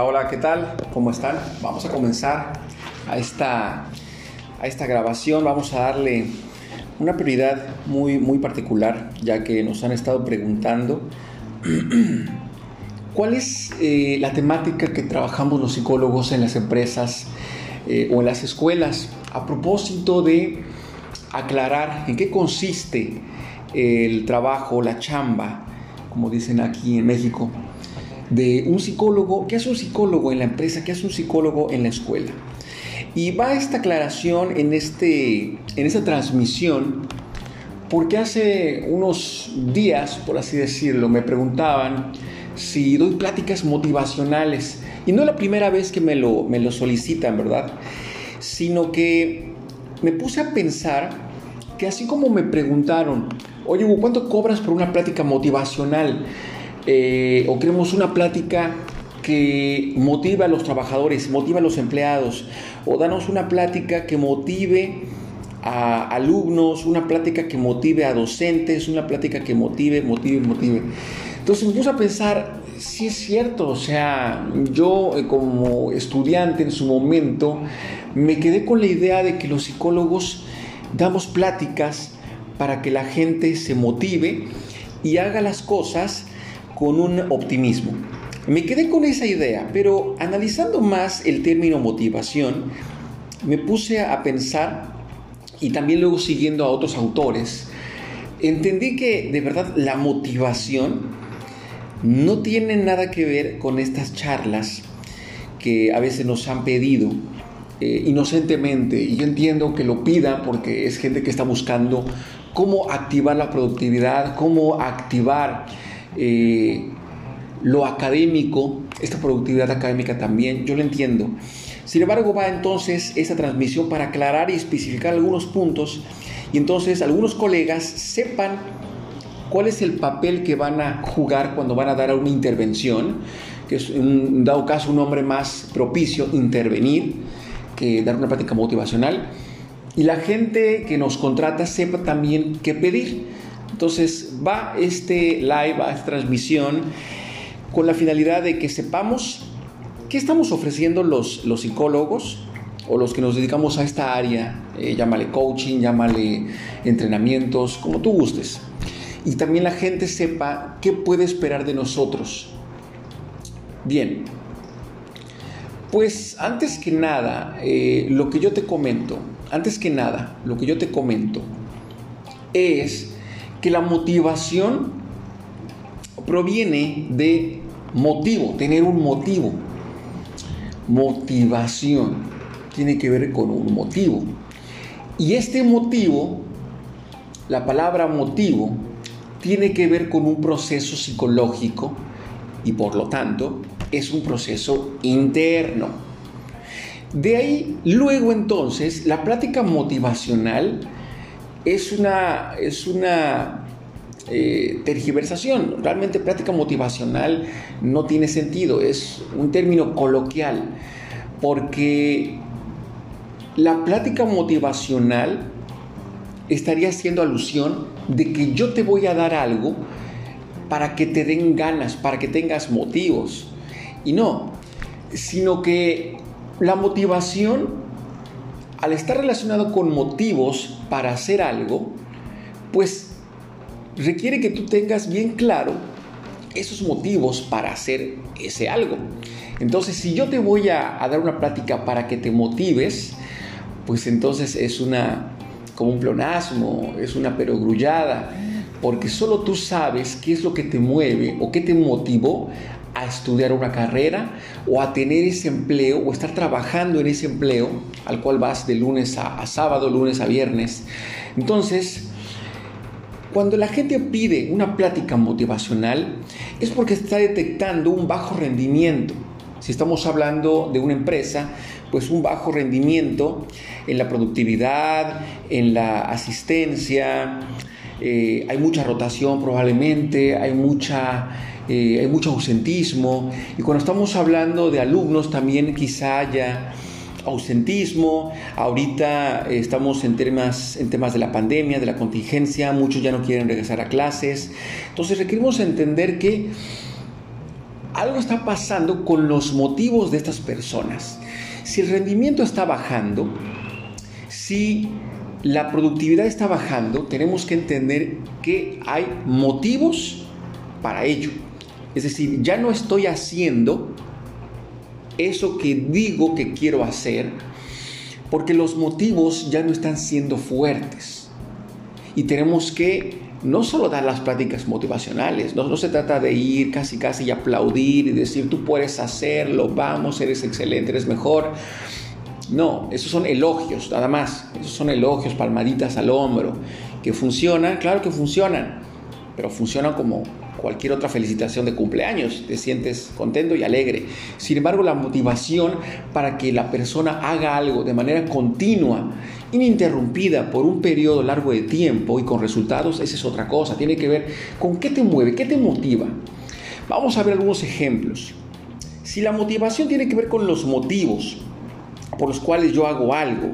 Hola, ¿qué tal? ¿Cómo están? Vamos a comenzar a esta, a esta grabación. Vamos a darle una prioridad muy, muy particular, ya que nos han estado preguntando cuál es eh, la temática que trabajamos los psicólogos en las empresas eh, o en las escuelas a propósito de aclarar en qué consiste el trabajo, la chamba, como dicen aquí en México, de un psicólogo, ¿qué hace un psicólogo en la empresa? ¿Qué hace un psicólogo en la escuela? Y va esta aclaración en, este, en esta transmisión porque hace unos días, por así decirlo, me preguntaban si doy pláticas motivacionales. Y no es la primera vez que me lo, me lo solicitan, ¿verdad? Sino que me puse a pensar que así como me preguntaron, oye, ¿cuánto cobras por una plática motivacional? Eh, o queremos una plática que motive a los trabajadores, motive a los empleados, o danos una plática que motive a alumnos, una plática que motive a docentes, una plática que motive, motive, motive. Entonces me puse a pensar, si es cierto, o sea, yo eh, como estudiante en su momento me quedé con la idea de que los psicólogos damos pláticas para que la gente se motive y haga las cosas con un optimismo. Me quedé con esa idea, pero analizando más el término motivación, me puse a pensar y también luego siguiendo a otros autores, entendí que de verdad la motivación no tiene nada que ver con estas charlas que a veces nos han pedido eh, inocentemente. Y yo entiendo que lo pidan porque es gente que está buscando cómo activar la productividad, cómo activar eh, lo académico, esta productividad académica también, yo lo entiendo. Sin embargo, va entonces esa transmisión para aclarar y especificar algunos puntos y entonces algunos colegas sepan cuál es el papel que van a jugar cuando van a dar una intervención, que es en dado caso un nombre más propicio, intervenir, que dar una práctica motivacional. Y la gente que nos contrata sepa también qué pedir. Entonces va este live, va esta transmisión con la finalidad de que sepamos qué estamos ofreciendo los, los psicólogos o los que nos dedicamos a esta área, eh, llámale coaching, llámale entrenamientos, como tú gustes. Y también la gente sepa qué puede esperar de nosotros. Bien, pues antes que nada, eh, lo que yo te comento, antes que nada, lo que yo te comento es que la motivación proviene de motivo, tener un motivo. Motivación tiene que ver con un motivo. Y este motivo, la palabra motivo, tiene que ver con un proceso psicológico y por lo tanto es un proceso interno. De ahí, luego entonces, la plática motivacional es una, es una eh, tergiversación. Realmente práctica motivacional no tiene sentido, es un término coloquial, porque la plática motivacional estaría haciendo alusión de que yo te voy a dar algo para que te den ganas, para que tengas motivos. Y no, sino que la motivación al estar relacionado con motivos para hacer algo, pues requiere que tú tengas bien claro esos motivos para hacer ese algo. Entonces, si yo te voy a, dar una plática para que te motives, pues entonces es una como un pleonasmo, es una perogrullada, porque solo tú sabes qué es lo que te mueve o qué te motivó a estudiar una carrera o a tener ese empleo o estar trabajando en ese empleo al cual vas de lunes a, sábado, lunes a viernes. Entonces, cuando la gente pide una plática motivacional es porque está detectando un bajo rendimiento. Si estamos hablando de una empresa, pues un bajo rendimiento en la productividad, en la asistencia, eh, hay mucha rotación probablemente, hay mucha eh, hay mucho ausentismo y cuando estamos hablando de alumnos también quizá haya ausentismo, ahorita eh, estamos en temas, en temas de la pandemia, de la contingencia, muchos ya no quieren regresar a clases, entonces requerimos entender que algo está pasando con los motivos de estas personas. Si el rendimiento está bajando, si la productividad está bajando, tenemos que entender que hay motivos para ello. Es decir, ya no estoy haciendo eso que digo que quiero hacer, porque los motivos ya no están siendo fuertes. Y tenemos que no solo dar las pláticas motivacionales, no, no, se trata de ir casi casi y aplaudir y decir tú puedes hacerlo, vamos, eres excelente, eres mejor. No, esos son elogios, nada más. Esos son elogios, palmaditas al hombro. Que funcionan, claro que funcionan, pero funcionan como cualquier otra felicitación de cumpleaños. Te sientes contento y alegre. Sin embargo, la motivación para que la persona haga algo de manera continua, ininterrumpida por un periodo largo de tiempo y con resultados, esa es otra cosa. Tiene que ver con qué te mueve, qué te motiva. Vamos a ver algunos ejemplos. Si la motivación tiene que ver con los motivos, por los cuales yo hago algo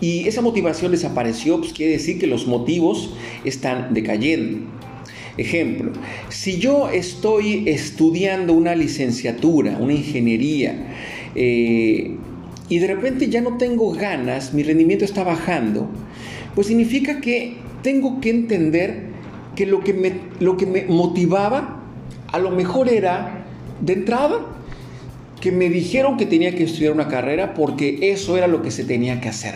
y esa motivación desapareció, pues quiere decir que los motivos están decayendo. Ejemplo, si yo estoy estudiando una licenciatura, una ingeniería, eh, y de repente ya no tengo ganas, mi rendimiento está bajando, pues significa que tengo que entender que lo que me, lo que me motivaba a lo mejor era de entrada que me dijeron que tenía que estudiar una carrera porque eso era lo que se tenía que hacer.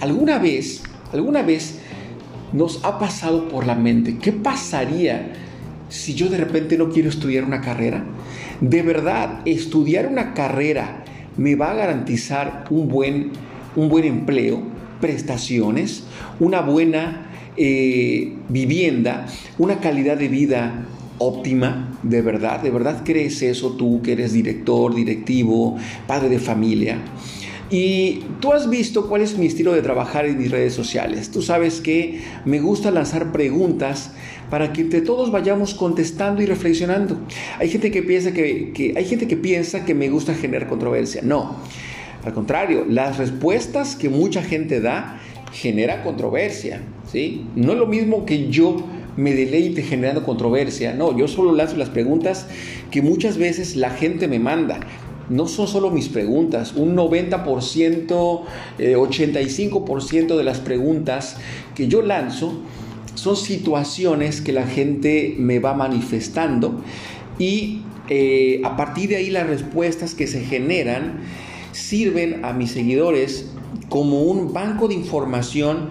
¿Alguna vez, alguna vez nos ha pasado por la mente qué pasaría si yo de repente no quiero estudiar una carrera? ¿De verdad estudiar una carrera me va a garantizar un buen, un buen empleo, prestaciones, una buena eh, vivienda, una calidad de vida óptima, de verdad, de verdad crees eso tú que eres director, directivo, padre de familia. Y tú has visto cuál es mi estilo de trabajar en mis redes sociales. Tú sabes que me gusta lanzar preguntas para que entre todos vayamos contestando y reflexionando. Hay gente que piensa que, hay gente que piensa que me gusta generar controversia. No. Al contrario, las respuestas que mucha gente da genera controversia, ¿sí? No es lo mismo que yo me deleite generando controversia. No, yo solo lanzo las preguntas que muchas veces la gente me manda. No son solo mis preguntas, un 90%, 85% eh, de las preguntas que yo lanzo son situaciones que la gente me va manifestando y eh, a partir de ahí las respuestas que se generan sirven a mis seguidores como un banco de información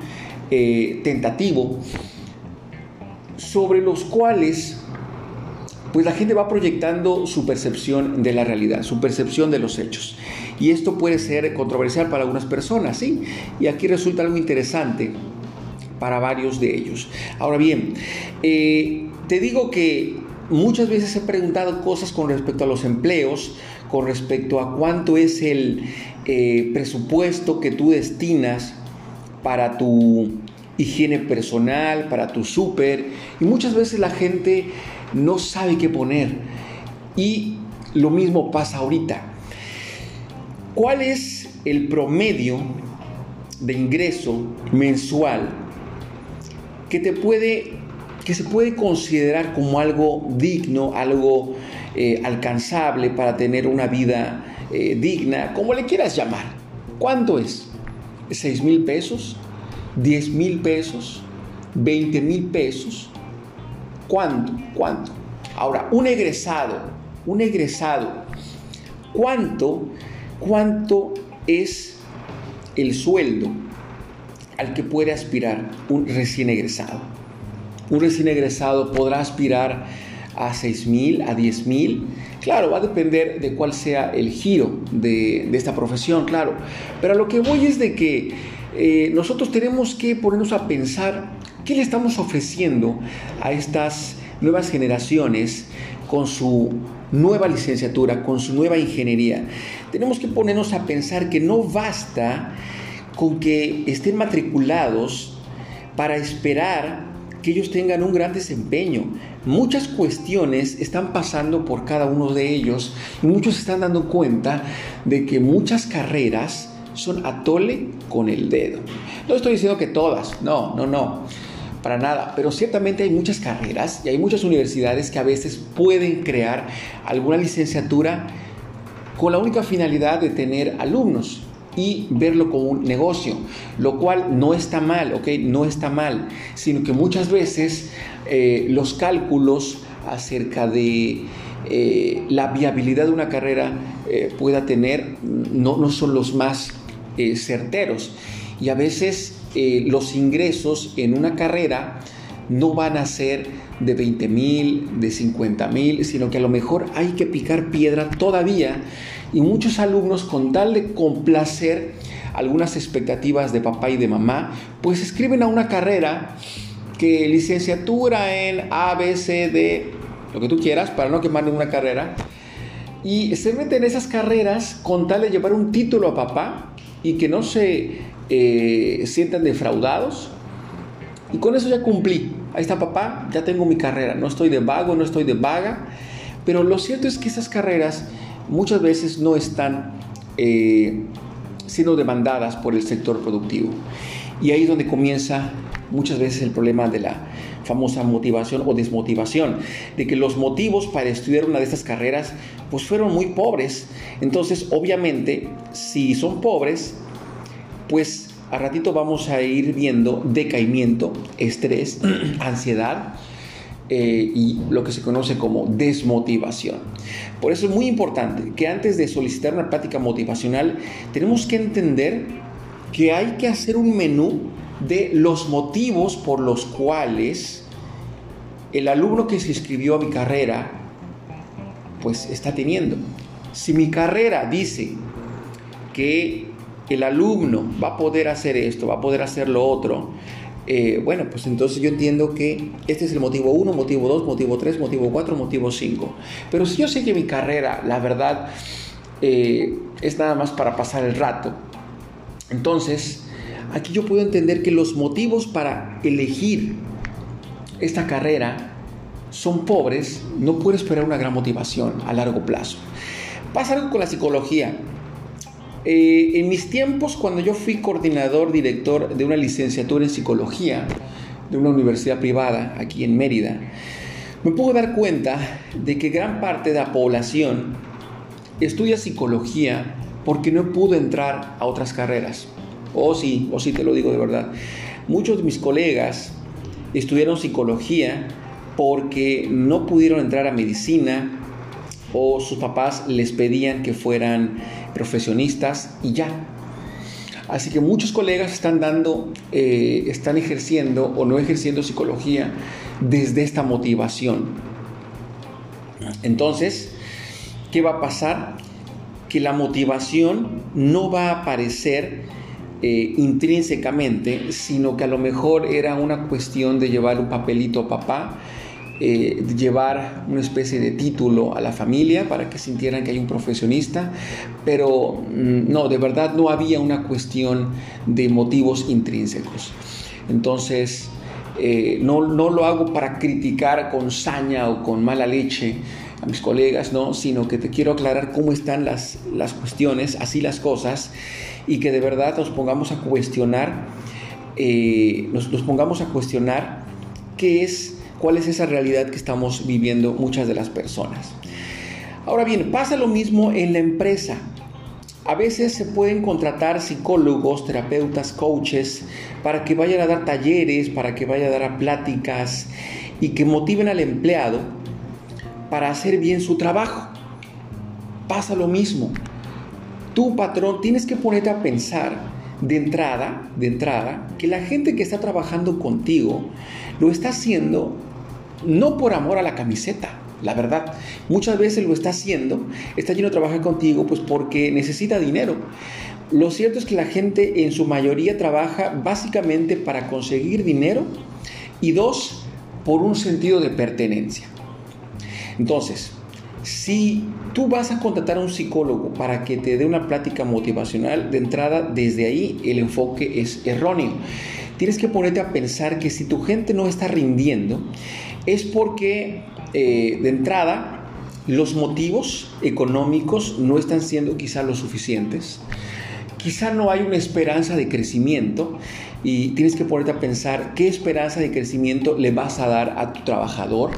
eh, tentativo sobre los cuales pues la gente va proyectando su percepción de la realidad, su percepción de los hechos. Y esto puede ser controversial para algunas personas, ¿sí? Y aquí resulta algo interesante para varios de ellos. Ahora bien, eh, te digo que muchas veces he preguntado cosas con respecto a los empleos, con respecto a cuánto es el eh, presupuesto que tú destinas para tu higiene personal, para tu súper. Y muchas veces la gente no sabe qué poner. Y lo mismo pasa ahorita. ¿Cuál es el promedio de ingreso mensual que te puede que se puede considerar como algo digno, algo eh, alcanzable para tener una vida eh, digna, como le quieras llamar. ¿Cuánto es? ¿6 mil pesos? 10 mil pesos, 20 mil pesos. ¿Cuánto? ¿Cuánto? Ahora, un egresado, un egresado, ¿cuánto, cuánto es el sueldo al que puede aspirar un recién egresado? Un recién egresado podrá aspirar a 6 mil, a 10 mil. Claro, va a depender de cuál sea el giro de, esta profesión, claro. Pero a lo que voy es de que eh, nosotros tenemos que ponernos a pensar qué le estamos ofreciendo a estas nuevas generaciones con su nueva licenciatura, con su nueva ingeniería. Tenemos que ponernos a pensar que no basta con que estén matriculados para esperar que ellos tengan un gran desempeño. Muchas cuestiones están pasando por cada uno de ellos y muchos están dando cuenta de que muchas carreras son atole con el dedo. No estoy diciendo que todas, no, no, no. Para nada, pero ciertamente hay muchas carreras y hay muchas universidades que a veces pueden crear alguna licenciatura con la única finalidad de tener alumnos y verlo como un negocio, lo cual no está mal, ¿ok? No está mal, sino que muchas veces eh, los cálculos acerca de eh, la viabilidad de una carrera eh, pueda tener no, no, son los más certeros y a veces los ingresos en una carrera no van a ser de 20 mil, de 50 mil, sino que a lo mejor hay que picar piedra todavía. Y muchos alumnos con tal de complacer algunas expectativas de papá y de mamá, pues escriben a una carrera que licenciatura en A, B, C, D, lo que tú quieras, para no quemar ninguna carrera, y se meten en esas carreras con tal de llevar un título a papá y que no se eh, sientan defraudados. Y con eso ya cumplí. Ahí está papá, ya tengo mi carrera. No estoy de vago, no estoy de vaga. Pero lo cierto es que esas carreras muchas veces no están eh, siendo demandadas por el sector productivo. Y ahí es donde comienza muchas veces el problema de la famosa motivación o desmotivación, de que los motivos para estudiar una de estas carreras pues fueron muy pobres. Entonces, obviamente, si son pobres, pues a ratito vamos a ir viendo decaimiento, estrés, ansiedad, eh, y lo que se conoce como desmotivación. Por eso es muy importante que antes de solicitar una práctica motivacional tenemos que entender que hay que hacer un menú de los motivos por los cuales el alumno que se inscribió a mi carrera pues está teniendo. Si mi carrera dice que el alumno va a poder hacer esto, va a poder hacer lo otro, eh, bueno, pues entonces yo entiendo que este es el motivo 1, motivo 2, motivo 3, motivo 4, motivo 5. Pero si yo sé que mi carrera, la verdad, eh, es nada más para pasar el rato, entonces aquí yo puedo entender que los motivos para elegir esta carrera son pobres, no puedo esperar una gran motivación a largo plazo. Pasa algo con la psicología. Eh, en mis tiempos, cuando yo fui coordinador, director de una licenciatura en psicología de una universidad privada aquí en Mérida, me pude dar cuenta de que gran parte de la población estudia psicología porque no pudo entrar a otras carreras. O oh, sí, o oh, sí te lo digo de verdad. Muchos de mis colegas estudiaron psicología porque no pudieron entrar a medicina o sus papás les pedían que fueran profesionistas y ya. Así que muchos colegas están dando, eh, están ejerciendo o no ejerciendo psicología desde esta motivación. Entonces, ¿qué va a pasar? Que la motivación no va a aparecer eh, intrínsecamente, sino que a lo mejor era una cuestión de llevar un papelito a papá eh, llevar una especie de título a la familia para que sintieran que hay un profesionista, pero mm, no, de verdad no había una cuestión de motivos intrínsecos. Entonces, eh, no, no, lo hago para criticar con saña o con mala leche a mis colegas, no, sino que te quiero aclarar cómo están las, las cuestiones, así las cosas, y que de verdad nos pongamos a cuestionar, eh, nos, nos pongamos a cuestionar qué es cuál es esa realidad que estamos viviendo muchas de las personas. Ahora bien, pasa lo mismo en la empresa. A veces se pueden contratar psicólogos, terapeutas, coaches para que vayan a dar talleres, para que vayan a dar pláticas y que motiven al empleado para hacer bien su trabajo. Pasa lo mismo. Tú, patrón, tienes que ponerte a pensar de entrada, de entrada, que la gente que está trabajando contigo lo está haciendo no por amor a la camiseta, la verdad. Muchas veces lo está haciendo, está lleno de trabajar contigo, pues porque necesita dinero. Lo cierto es que la gente en su mayoría trabaja básicamente para conseguir dinero y dos, por un sentido de pertenencia. Entonces, si tú vas a contratar a un psicólogo para que te dé una plática motivacional, de entrada, desde ahí el enfoque es erróneo. Tienes que ponerte a pensar que si tu gente no está rindiendo, es porque eh, de entrada los motivos económicos no están siendo quizá lo suficientes. Quizá no hay una esperanza de crecimiento y tienes que ponerte a pensar qué esperanza de crecimiento le vas a dar a tu trabajador.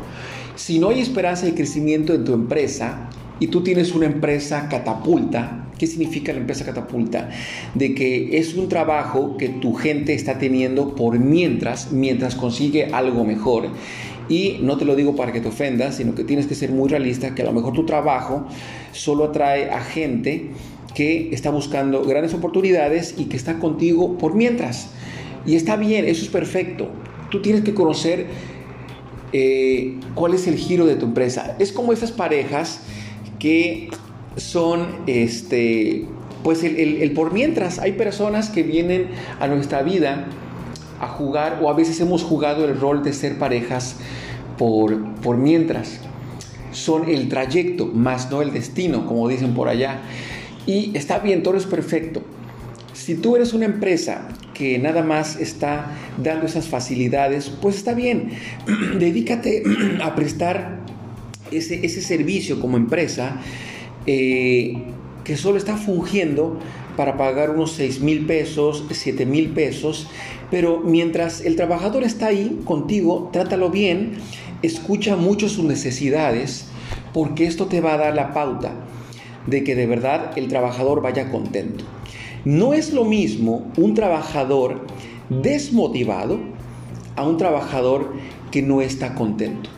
Si no hay esperanza de crecimiento en tu empresa y tú tienes una empresa catapulta, ¿qué significa la empresa catapulta? De que es un trabajo que tu gente está teniendo por mientras, mientras consigue algo mejor. Y no te lo digo para que te ofendas, sino que tienes que ser muy realista, que a lo mejor tu trabajo solo atrae a gente que está buscando grandes oportunidades y que está contigo por mientras. Y está bien, eso es perfecto. Tú tienes que conocer eh, cuál es el giro de tu empresa. Es como esas parejas que son, este, pues el, por mientras. Hay personas que vienen a nuestra vida a jugar o a veces hemos jugado el rol de ser parejas por, por mientras. Son el trayecto, más no el destino, como dicen por allá. Y está bien, todo es perfecto. Si tú eres una empresa que nada más está dando esas facilidades, pues está bien. Dedícate a prestar ese, ese servicio como empresa eh, que solo está fungiendo para pagar unos 6 mil pesos, 7 mil pesos, pero mientras el trabajador está ahí contigo, trátalo bien, escucha mucho sus necesidades, porque esto te va a dar la pauta de que de verdad el trabajador vaya contento. No es lo mismo un trabajador desmotivado a un trabajador que no está contento.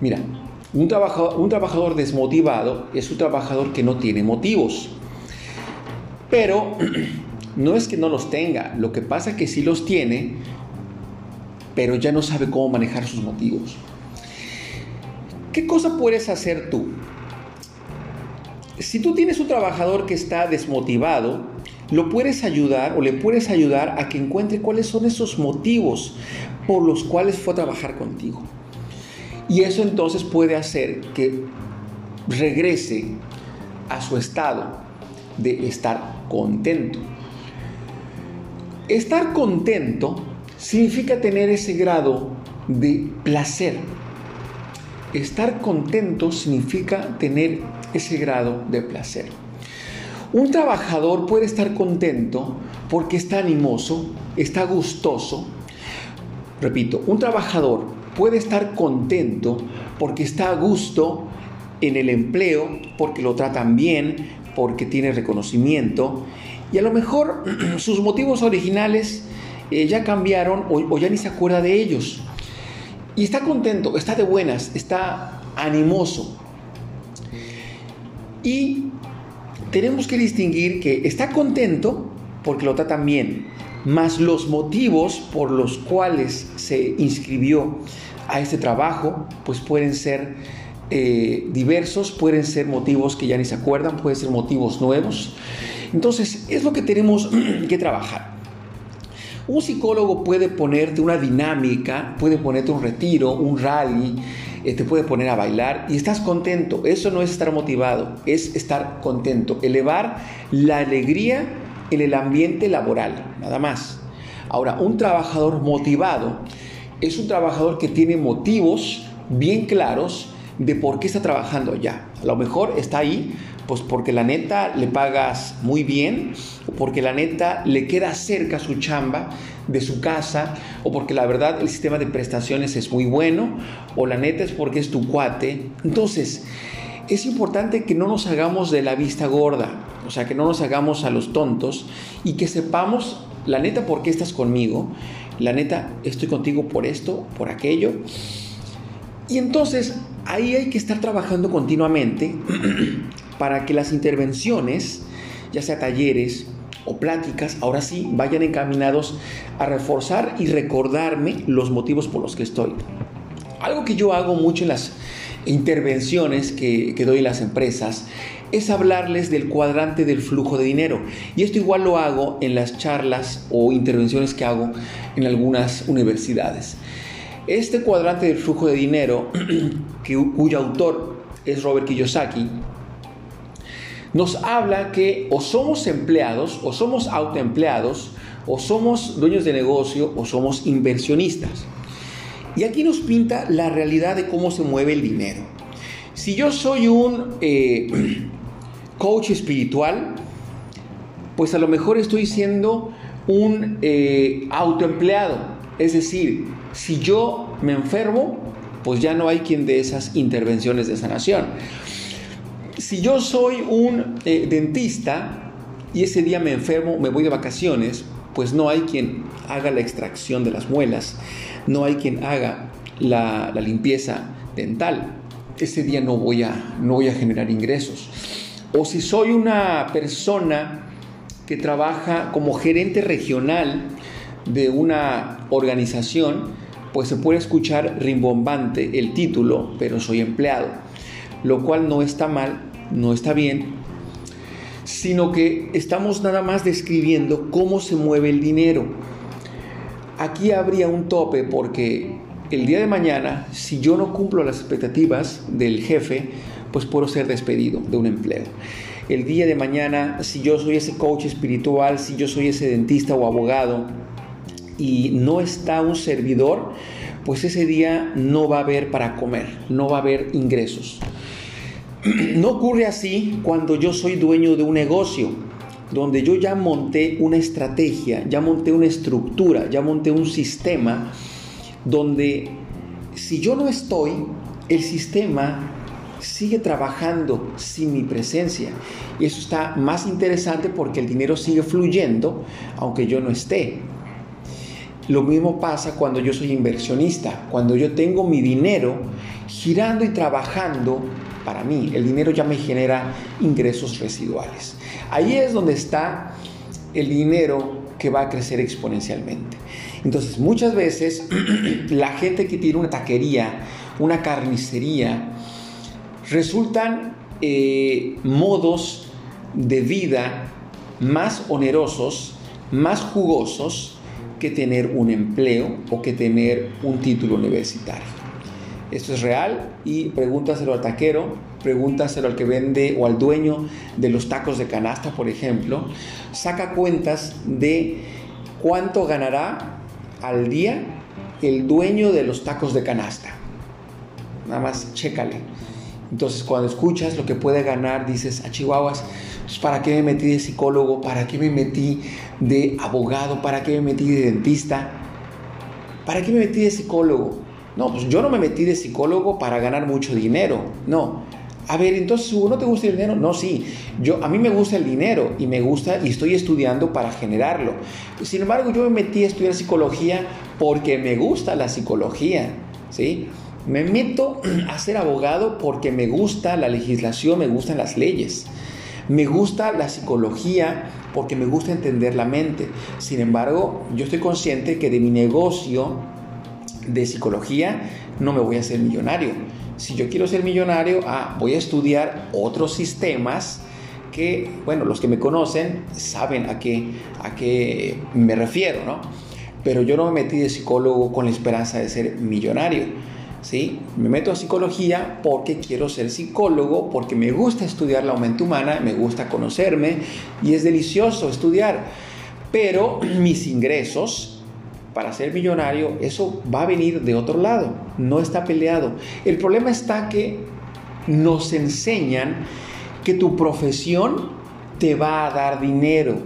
Mira, un trabajador, desmotivado es un trabajador que no tiene motivos. Pero no es que no los tenga, lo que pasa es que sí los tiene, pero ya no sabe cómo manejar sus motivos. ¿Qué cosa puedes hacer tú? Si tú tienes un trabajador que está desmotivado, lo puedes ayudar o le puedes ayudar a que encuentre cuáles son esos motivos por los cuales fue a trabajar contigo. Y eso entonces puede hacer que regrese a su estado de estar contento. Estar contento significa tener ese grado de placer. Estar contento significa tener ese grado de placer. Un trabajador puede estar contento porque está animoso, está gustoso. Repito, un trabajador puede estar contento porque está a gusto en el empleo, porque lo tratan bien, porque tiene reconocimiento y a lo mejor sus motivos originales eh, ya cambiaron o ya ni se acuerda de ellos. Y está contento, está de buenas, está animoso. Y tenemos que distinguir que está contento porque lo tratan bien, más los motivos por los cuales se inscribió a este trabajo, pues pueden ser eh, diversos, pueden ser motivos que ya ni se acuerdan, pueden ser motivos nuevos. Entonces, es lo que tenemos que trabajar. Un psicólogo puede ponerte una dinámica, puede ponerte un retiro, un rally, te puede poner a bailar y estás contento. Eso no es estar motivado, es estar contento. Elevar la alegría en el ambiente laboral, nada más. Ahora, un trabajador motivado es un trabajador que tiene motivos bien claros de por qué está trabajando ya. A lo mejor está ahí pues porque la neta le pagas muy bien, o porque la neta le queda cerca su chamba de su casa, o porque la verdad el sistema de prestaciones es muy bueno, o la neta es porque es tu cuate. Entonces, es importante que no nos hagamos de la vista gorda, o sea, que no nos hagamos a los tontos y que sepamos, la neta, por qué estás conmigo, la neta, estoy contigo por esto, por aquello. Y entonces ahí hay que estar trabajando continuamente para que las intervenciones, ya sea talleres o pláticas, ahora sí vayan encaminados a reforzar y recordarme los motivos por los que estoy. Algo que yo hago mucho en las intervenciones que, que doy en las empresas es hablarles del cuadrante del flujo de dinero. Y esto igual lo hago en las charlas o intervenciones que hago en algunas universidades. Este cuadrante del flujo de dinero, cuyo autor es Robert Kiyosaki, nos habla que o somos empleados, o somos autoempleados, o somos dueños de negocio, o somos inversionistas. Y aquí nos pinta la realidad de cómo se mueve el dinero. Si yo soy un eh, coach espiritual, pues a lo mejor estoy siendo un eh, autoempleado. Es decir, si yo me enfermo, pues ya no hay quien de esas intervenciones de sanación. Si yo soy un eh, dentista y ese día me enfermo, me voy de vacaciones, pues no hay quien haga la extracción de las muelas, no hay quien haga la, limpieza dental. Ese día no voy, a, no voy a generar ingresos. O si soy una persona que trabaja como gerente regional de una organización, pues se puede escuchar rimbombante el título, pero soy empleado, lo cual no está mal, no está bien, sino que estamos nada más describiendo cómo se mueve el dinero. Aquí habría un tope porque el día de mañana, si yo no cumplo las expectativas del jefe, pues puedo ser despedido de un empleo. El día de mañana, si yo soy ese coach espiritual, si yo soy ese dentista o abogado, y no está un servidor, pues ese día no va a haber para comer, no va a haber ingresos. No ocurre así cuando yo soy dueño de un negocio, donde yo ya monté una estrategia, ya monté una estructura, ya monté un sistema, donde si yo no estoy, el sistema sigue trabajando sin mi presencia. Y eso está más interesante porque el dinero sigue fluyendo aunque yo no esté. Lo mismo pasa cuando yo soy inversionista, cuando yo tengo mi dinero girando y trabajando para mí. El dinero ya me genera ingresos residuales. Ahí es donde está el dinero que va a crecer exponencialmente. Entonces, muchas veces la gente que tiene una taquería, una carnicería, resultan eh, modos de vida más onerosos, más jugosos, que tener un empleo o que tener un título universitario. Esto es real y pregúntaselo al taquero, pregúntaselo al que vende o al dueño de los tacos de canasta, por ejemplo. Saca cuentas de cuánto ganará al día el dueño de los tacos de canasta. Nada más chécale. Entonces, cuando escuchas lo que puede ganar, dices, a Chihuahuas, pues, ¿para qué me metí de psicólogo? ¿Para qué me metí de abogado? ¿Para qué me metí de dentista? ¿Para qué me metí de psicólogo? No, pues yo no me metí de psicólogo para ganar mucho dinero. No. A ver, entonces, ¿no te gusta el dinero? No, sí. Yo, a mí me gusta el dinero y me gusta y estoy estudiando para generarlo. Sin embargo, yo me metí a estudiar psicología porque me gusta la psicología. ¿Sí? Me meto a ser abogado porque me gusta la legislación, me gustan las leyes. Me gusta la psicología porque me gusta entender la mente. Sin embargo, yo estoy consciente que de mi negocio de psicología no me voy a hacer millonario. Si yo quiero ser millonario, ah, voy a estudiar otros sistemas que, bueno, los que me conocen saben a qué, a qué me refiero, ¿no? Pero yo no me metí de psicólogo con la esperanza de ser millonario ¿sí? Me meto a psicología porque quiero ser psicólogo, porque me gusta estudiar la mente humana, me gusta conocerme y es delicioso estudiar. Pero mis ingresos para ser millonario, eso va a venir de otro lado, no está peleado. El problema está que nos enseñan que tu profesión te va a dar dinero.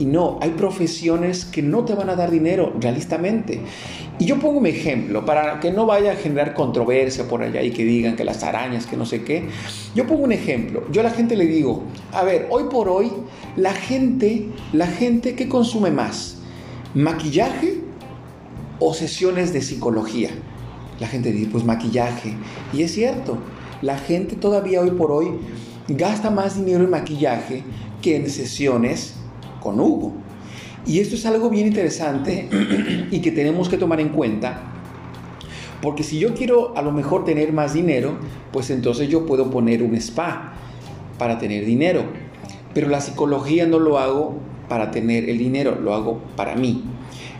Y no, hay profesiones que no te van a dar dinero realistamente. Y yo pongo un ejemplo para que no vaya a generar controversia por allá y que digan que las arañas, que no sé qué. Yo pongo un ejemplo. Yo a la gente le digo, a ver, hoy por hoy, la gente, la gente, ¿qué consume más? ¿Maquillaje o sesiones de psicología? La gente dice, pues maquillaje. Y es cierto, la gente todavía hoy por hoy gasta más dinero en maquillaje que en sesiones con Hugo. Y esto es algo bien interesante y que tenemos que tomar en cuenta, porque si yo quiero a lo mejor tener más dinero, pues entonces yo puedo poner un spa para tener dinero. Pero la psicología no lo hago para tener el dinero, lo hago para mí.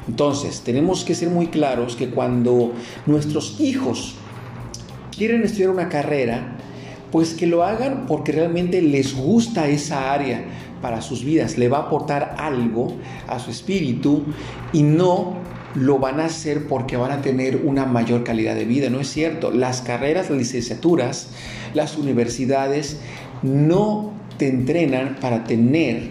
Entonces, tenemos que ser muy claros que cuando nuestros hijos quieren estudiar una carrera, pues que lo hagan porque realmente les gusta esa área, para sus vidas, le va a aportar algo a su espíritu y no lo van a hacer porque van a tener una mayor calidad de vida. No es cierto. Las carreras, las licenciaturas, las universidades no te entrenan para tener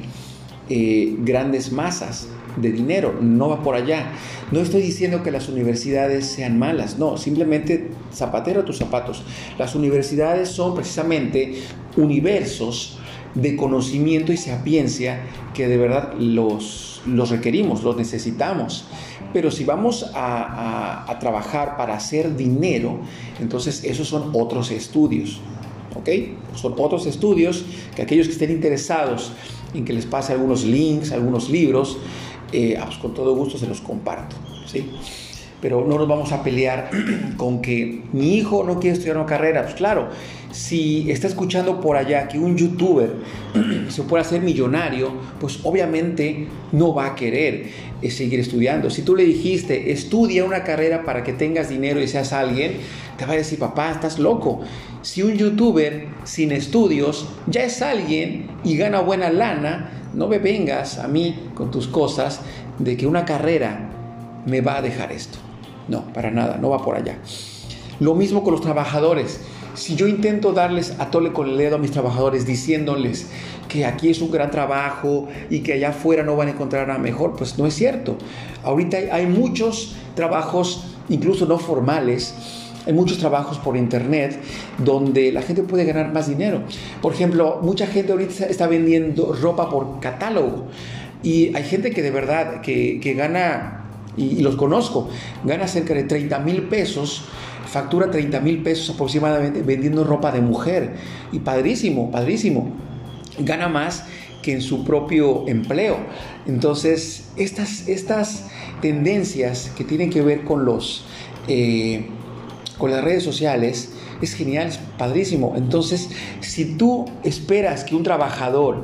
eh, grandes masas. De dinero, no va por allá. No estoy diciendo que las universidades sean malas, no, simplemente zapatero a tus zapatos. Las universidades son precisamente universos de conocimiento y sapiencia que de verdad los, los requerimos, los necesitamos. Pero si vamos a, a, trabajar para hacer dinero, entonces esos son otros estudios. ¿Ok? Son otros estudios que aquellos que estén interesados en que les pase algunos links, algunos libros, eh, ah, pues con todo gusto se los comparto. ¿sí? Pero no nos vamos a pelear con que mi hijo no quiere estudiar una carrera. Pues claro, si está escuchando por allá que un youtuber se puede hacer millonario, pues obviamente no va a querer eh, seguir estudiando. Si tú le dijiste, estudia una carrera para que tengas dinero y seas alguien, te va a decir, papá, estás loco. Si un youtuber sin estudios ya es alguien y gana buena lana, no me vengas a mí con tus cosas de que una carrera me va a dejar esto. No, para nada, no va por allá. Lo mismo con los trabajadores. Si yo intento darles a tole con el dedo a mis trabajadores diciéndoles que aquí es un gran trabajo y que allá afuera no van a encontrar nada mejor, pues no es cierto. Ahorita hay, muchos trabajos, incluso no formales, hay muchos trabajos por internet donde la gente puede ganar más dinero. Por ejemplo, mucha gente ahorita está vendiendo ropa por catálogo y hay gente que de verdad que, gana, y, los conozco, gana cerca de 30 mil pesos factura 30 mil pesos aproximadamente vendiendo ropa de mujer. Y padrísimo, padrísimo. Gana más que en su propio empleo. Entonces, estas, estas tendencias que tienen que ver con los... Eh, con las redes sociales, es genial, es padrísimo. Entonces, si tú esperas que un trabajador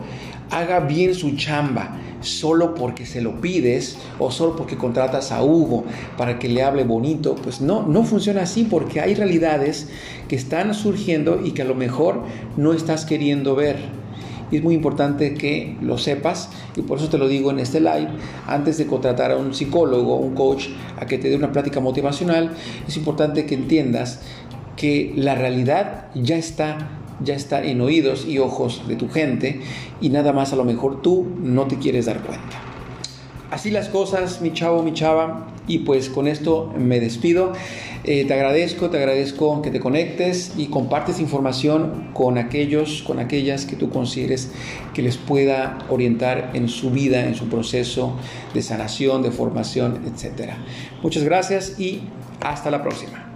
haga bien su chamba, solo porque se lo pides o solo porque contratas a Hugo para que le hable bonito, pues no, no funciona así porque hay realidades que están surgiendo y que a lo mejor no estás queriendo ver. Y es muy importante que lo sepas y por eso te lo digo en este live, antes de contratar a un psicólogo, un coach, a que te dé una plática motivacional, es importante que entiendas que la realidad ya está ya está en oídos y ojos de tu gente y nada más a lo mejor tú no te quieres dar cuenta. Así las cosas, mi chavo, mi chava, y pues con esto me despido. Eh, te agradezco, te agradezco que te conectes y compartes información con aquellos, con aquellas que tú consideres que les pueda orientar en su vida, en su proceso de sanación, de formación, etc. Muchas gracias y hasta la próxima.